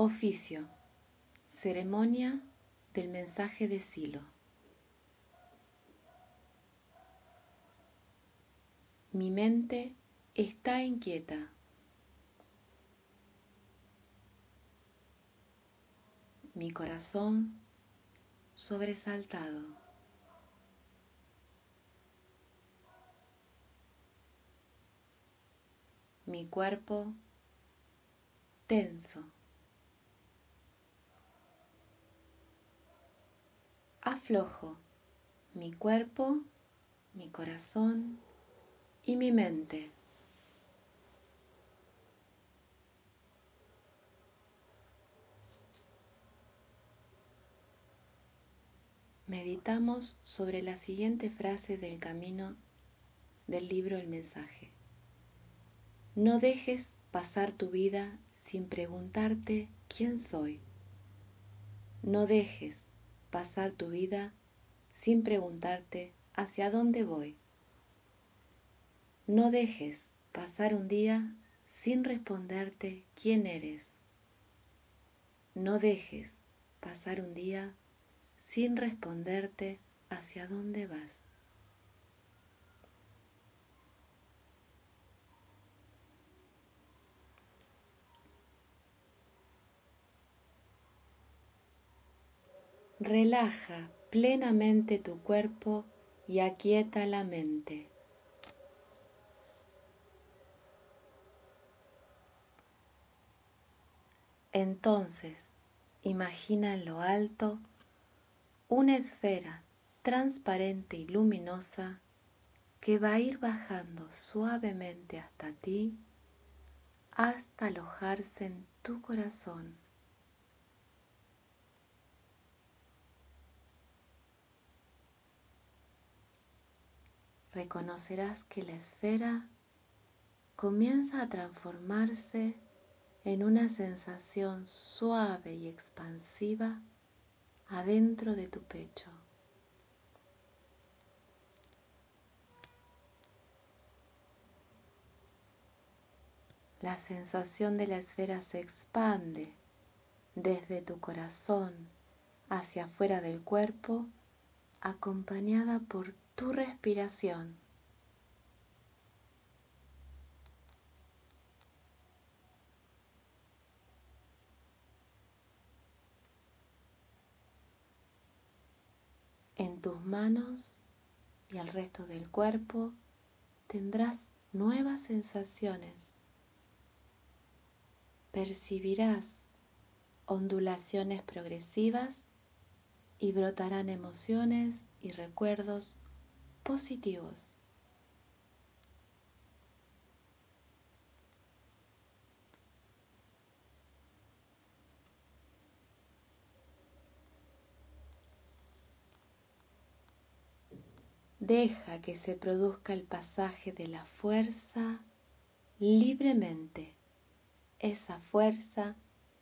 Oficio. Ceremonia del mensaje de Silo. Mi mente está inquieta. Mi corazón sobresaltado. Mi cuerpo tenso. Mi cuerpo, mi corazón y mi mente. Meditamos sobre la siguiente frase del camino del libro El mensaje. No dejes pasar tu vida sin preguntarte quién soy. No dejes pasar tu vida sin preguntarte hacia dónde voy. No dejes pasar un día sin responderte quién eres. No dejes pasar un día sin responderte hacia dónde vas. Relaja plenamente tu cuerpo y aquieta la mente. Entonces, imagina en lo alto una esfera transparente y luminosa que va a ir bajando suavemente hasta ti hasta alojarse en tu corazón. Reconocerás que la esfera comienza a transformarse en una sensación suave y expansiva adentro de tu pecho. La sensación de la esfera se expande desde tu corazón hacia afuera del cuerpo, acompañada por tu respiración. En tus manos y el resto del cuerpo tendrás nuevas sensaciones. Percibirás ondulaciones progresivas y brotarán emociones y recuerdos positivos. Deja que se produzca el pasaje de la fuerza libremente, esa fuerza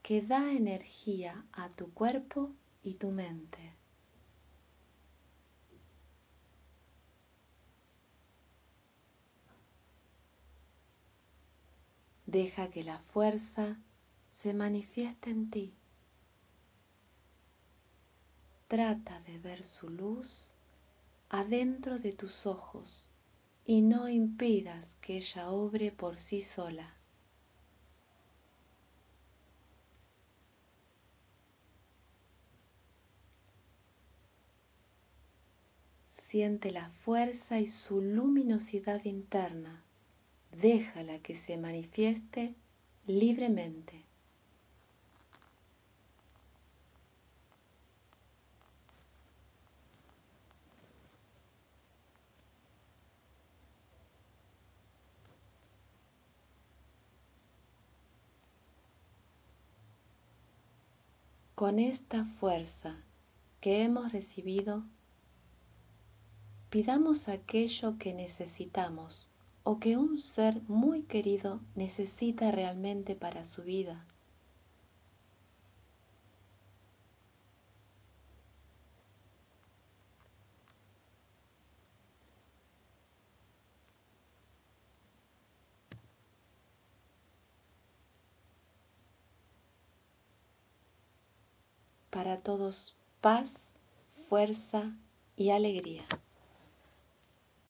que da energía a tu cuerpo y tu mente. Deja que la fuerza se manifieste en ti. Trata de ver su luz adentro de tus ojos y no impidas que ella obre por sí sola. Siente la fuerza y su luminosidad interna déjala que se manifieste libremente. Con esta fuerza que hemos recibido, pidamos aquello que necesitamos o que un ser muy querido necesita realmente para su vida. para todos paz, fuerza y alegría.